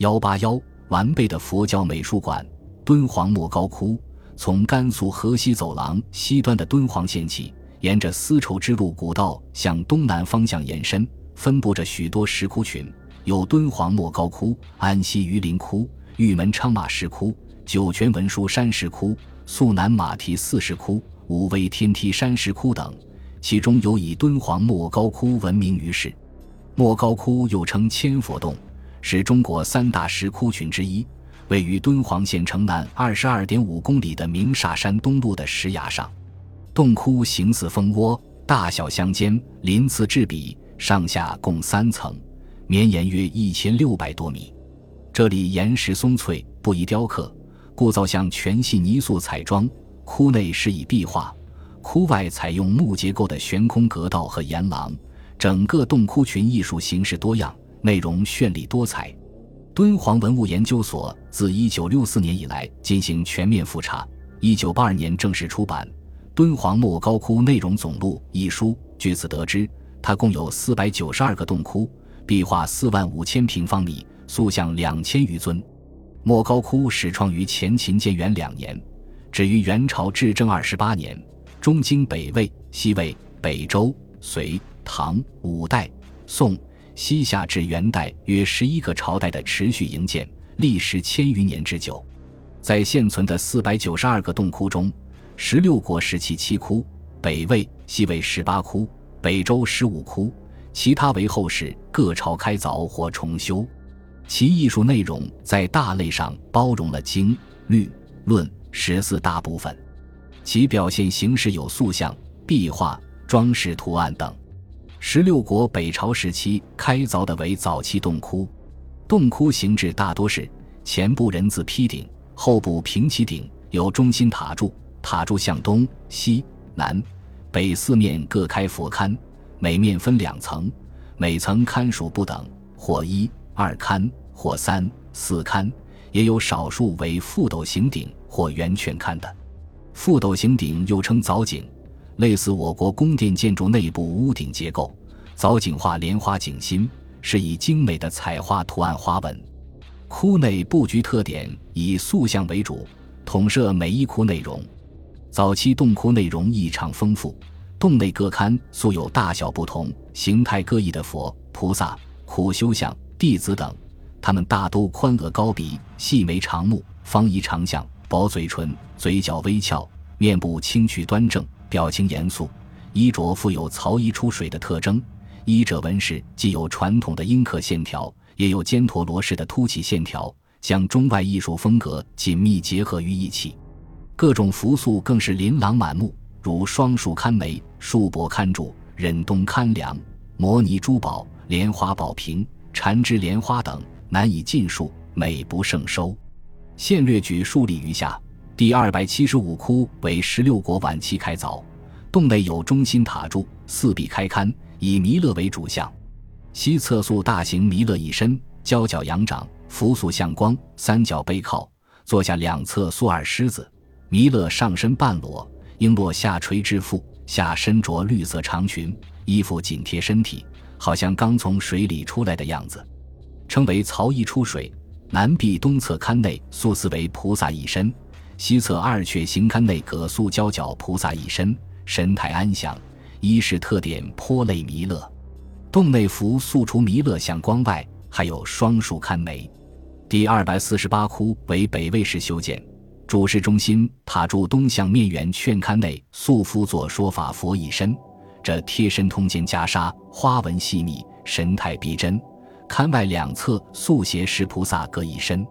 幺八幺完备的佛教美术馆敦煌莫高窟，从甘肃河西走廊西端的敦煌县起，沿着丝绸之路古道向东南方向延伸，分布着许多石窟群，有敦煌莫高窟、安西榆林窟、玉门昌马石窟、酒泉文殊山石窟、肃南马蹄寺石窟、武威天梯山石窟等，其中有以敦煌莫高窟闻名于世。莫高窟又称千佛洞，是中国三大石窟群之一。位于敦煌县城南二十二点五公里的鸣沙山东麓的石崖上，洞窟形似蜂窝，大小相间，鳞次栉比，上下共三层，绵延约一千六百多米。这里岩石松脆，不宜雕刻，故造像全系泥塑彩妆。窟内施以壁画，窟外采用木结构的悬空阁道和岩廊。整个洞窟群艺术形式多样，内容绚丽多彩。敦煌文物研究所自1964年以来进行全面复查，1982年正式出版《敦煌莫高窟内容总录》一书。据此得知，它共有492个洞窟，壁画4万五千平方米，塑像两千余尊。莫高窟始创于前秦建元两年，止于元朝至正二十八年，中经北魏、西魏、北周、隋、唐、五代、宋。西夏至元代约十一个朝代的持续营建，历时千余年之久。在现存的四百九十二个洞窟中，十六国时期七窟，北魏、西魏十八窟，北周十五窟，其他为后世各朝开凿或重修。其艺术内容在大类上包容了经、律、论十四大部分。其表现形式有塑像、壁画、装饰图案等。十六国北朝时期开凿的为早期洞窟，洞窟形制大多是前部人字披顶，后部平起顶，有中心塔柱，塔柱向东西南北四面各开佛龛，每面分两层，每层龛数不等，或一二龛，或三四龛，也有少数为覆斗形顶或圆圈龛的。覆斗形顶又称藻井。类似我国宫殿建筑内部屋顶结构，藻井画莲花井心，是以精美的彩画图案花纹。窟内布局特点以塑像为主，统摄每一窟内容。早期洞窟内容异常丰富，洞内各龛素有大小不同、形态各异的佛、菩萨、苦修像、弟子等，他们大都宽额高鼻、细眉长目、方仪长相、薄嘴唇、嘴角微翘、面部清癯端正。表情严肃，衣着富有曹衣出水的特征。衣褶纹饰既有传统的阴刻线条，也有尖陀螺式的凸起线条，将中外艺术风格紧密结合于一起。各种服塑更是琳琅满目，如双树龛眉、树帛龛柱、忍冬龛梁、摩尼珠宝、莲花宝瓶、缠枝莲花等，难以尽数，美不胜收。现略举数例如下。第二百七十五窟为十六国晚期开凿，洞内有中心塔柱，四壁开龛，以弥勒为主像。西侧塑大型弥勒一身，交角仰掌，扶塑向光，三角背靠，坐下两侧塑二狮子。弥勒上身半裸，璎珞下垂至腹，下身着绿色长裙，衣服紧贴身体，好像刚从水里出来的样子，称为曹衣出水。南壁东侧龛内塑四为菩萨一身。西侧二阙形龛内各塑交角菩萨一身，神态安详，衣饰特点颇类弥勒。洞内符塑除弥勒像光外，还有双树龛楣。第二百四十八窟为北魏时修建，主室中心塔柱东向面圆券龛内塑敷作说法佛一身，这贴身通肩袈裟花纹细腻，神态逼真。龛外两侧塑鞋石菩萨各一身，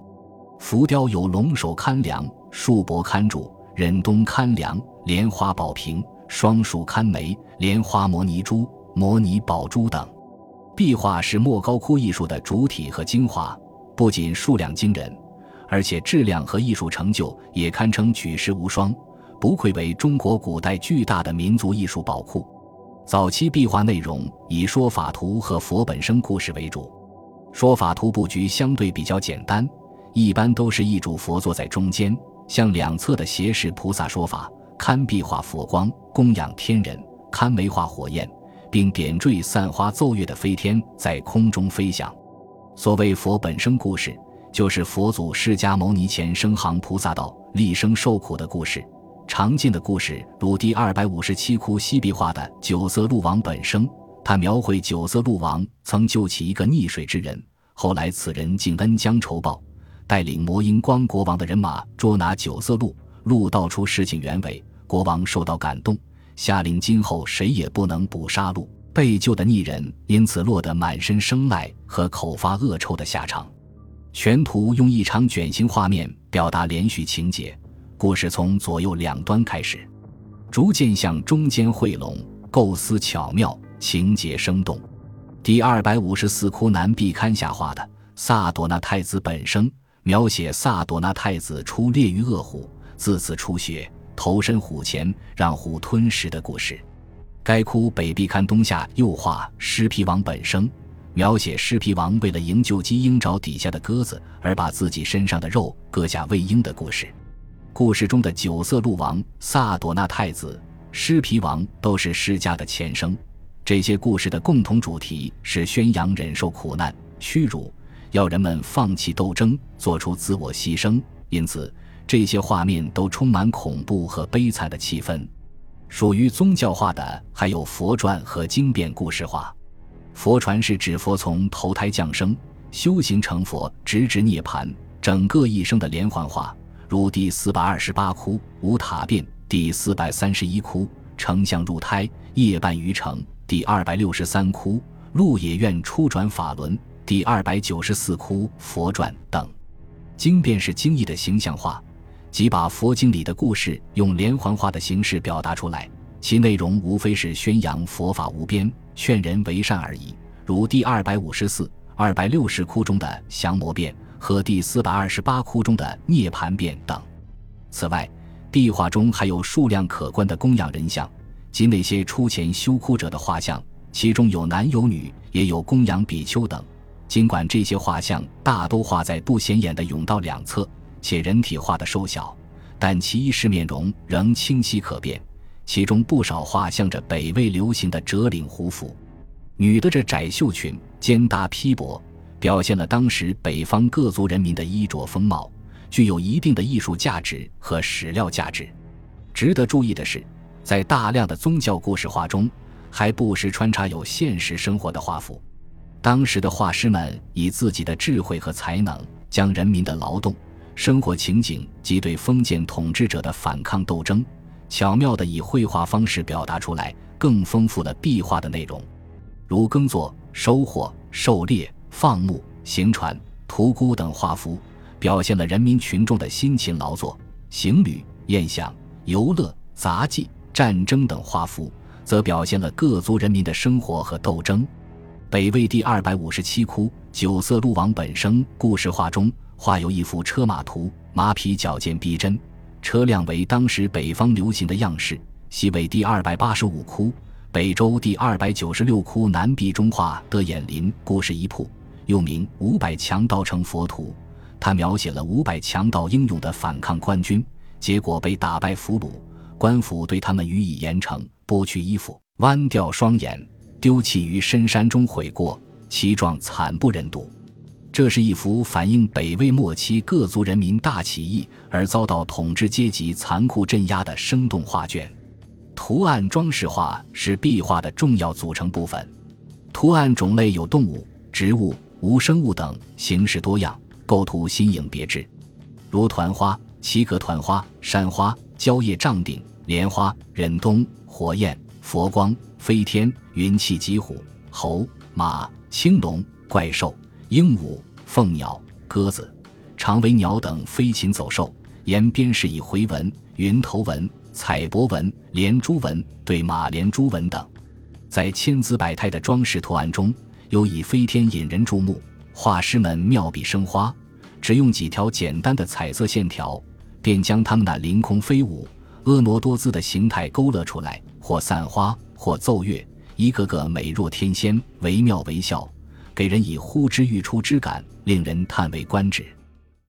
浮雕有龙首龛梁。树帛堪柱、忍冬堪梁、莲花宝瓶、双树堪眉、莲花摩尼珠、摩尼宝珠等，壁画是莫高窟艺术的主体和精华，不仅数量惊人，而且质量和艺术成就也堪称举世无双，不愧为中国古代巨大的民族艺术宝库。早期壁画内容以说法图和佛本生故事为主，说法图布局相对比较简单，一般都是一主佛坐在中间。向两侧的斜视菩萨说法，堪壁画佛光供养天人，堪眉画火焰，并点缀散花奏乐的飞天在空中飞翔。所谓佛本生故事，就是佛祖释迦牟尼前生行菩萨道、立生受苦的故事。常见的故事如第二百五十七窟西壁画的九色鹿王本生，他描绘九色鹿王曾救起一个溺水之人，后来此人竟恩将仇报，带领魔音光国王的人马捉拿九色鹿，鹿道出事情原委，国王受到感动，下令今后谁也不能捕杀鹿。被救的逆人因此落得满身生癞和口发恶臭的下场。全图用一场卷形画面表达连续情节。故事从左右两端开始，逐渐向中间汇拢，构思巧妙，情节生动。第二百五十四窟南壁龛下画的萨朵那太子本生，描写萨朵那太子出猎于恶虎，自此出血，投身虎前，让虎吞食的故事。该窟北壁龛东下右画狮皮王本生，描写狮皮王为了营救鸡鹰爪底下的鸽子，而把自己身上的肉割下喂鹰的故事。故事中的九色鹿王、萨朵那太子、狮皮王都是释迦的前生。这些故事的共同主题是宣扬忍受苦难、屈辱，要人们放弃斗争，做出自我牺牲。因此，这些画面都充满恐怖和悲惨的气氛。属于宗教画的还有佛传和经变故事画。佛传是指佛从投胎降生、修行成佛，直至涅槃，整个一生的连环画。如第四百二十八窟无塔变，第四百三十一窟丞相入胎夜半于城，第二百六十三窟鹿野苑初转法轮，第二百九十四窟佛传等。经变是经义的形象化，即把佛经里的故事用连环画的形式表达出来，其内容无非是宣扬佛法无边，劝人为善而已。如第二百五十四、二百六十窟中的降魔变。和第四百二十八窟中的涅盘变等。此外，壁画中还有数量可观的供养人像，及那些出钱修窟者的画像，其中有男有女，也有供养比丘等。尽管这些画像大都画在不显眼的甬道两侧，且人体画的瘦小，但其衣饰面容仍清晰可辨。其中不少画像着北魏流行的折领胡服，女的着窄袖裙，肩搭披帛。表现了当时北方各族人民的衣着风貌，具有一定的艺术价值和史料价值。值得注意的是，在大量的宗教故事画中，还不时穿插有现实生活的画幅。当时的画师们以自己的智慧和才能，将人民的劳动、生活情景及对封建统治者的反抗斗争，巧妙地以绘画方式表达出来，更丰富了壁画的内容，如耕作、收获、狩猎。放牧、行船、屠沽等画幅，表现了人民群众的辛勤劳作；行旅、宴享、游乐、杂技、战争等画幅，则表现了各族人民的生活和斗争。北魏第二百五十七窟九色鹿王本生故事画中，画有一幅车马图，马匹矫健逼真，车辆为当时北方流行的样式。西魏第二百八十五窟北周第二百九十六窟南壁中画的眼林故事一铺。又名五百强盗成佛图，他描写了五百强盗英勇的反抗官军，结果被打败俘虏，官府对他们予以严惩，剥去衣服，剜掉双眼，丢弃于深山中悔过，其状惨不忍睹。这是一幅反映北魏末期各族人民大起义而遭到统治阶级残酷镇压的生动画卷。图案装饰画是壁画的重要组成部分，图案种类有动物、植物。无生物等形式多样，构图新颖别致，如团花、七格团花、山花、蕉叶帐顶、莲花、忍冬、火焰、佛光、飞天、云气、疾虎、猴、马、青龙、怪兽、鹦鹉、凤鸟、鸽子、长尾鸟等飞禽走兽，沿边是以回纹、云头纹、彩帛纹、连珠纹、对马连珠纹等，在千姿百态的装饰图案中。有以飞天引人注目，画师们妙笔生花，只用几条简单的彩色线条，便将他们那凌空飞舞、婀娜多姿的形态勾勒出来，或散花，或奏乐，一个个美若天仙，惟妙惟肖，给人以呼之欲出之感，令人叹为观止。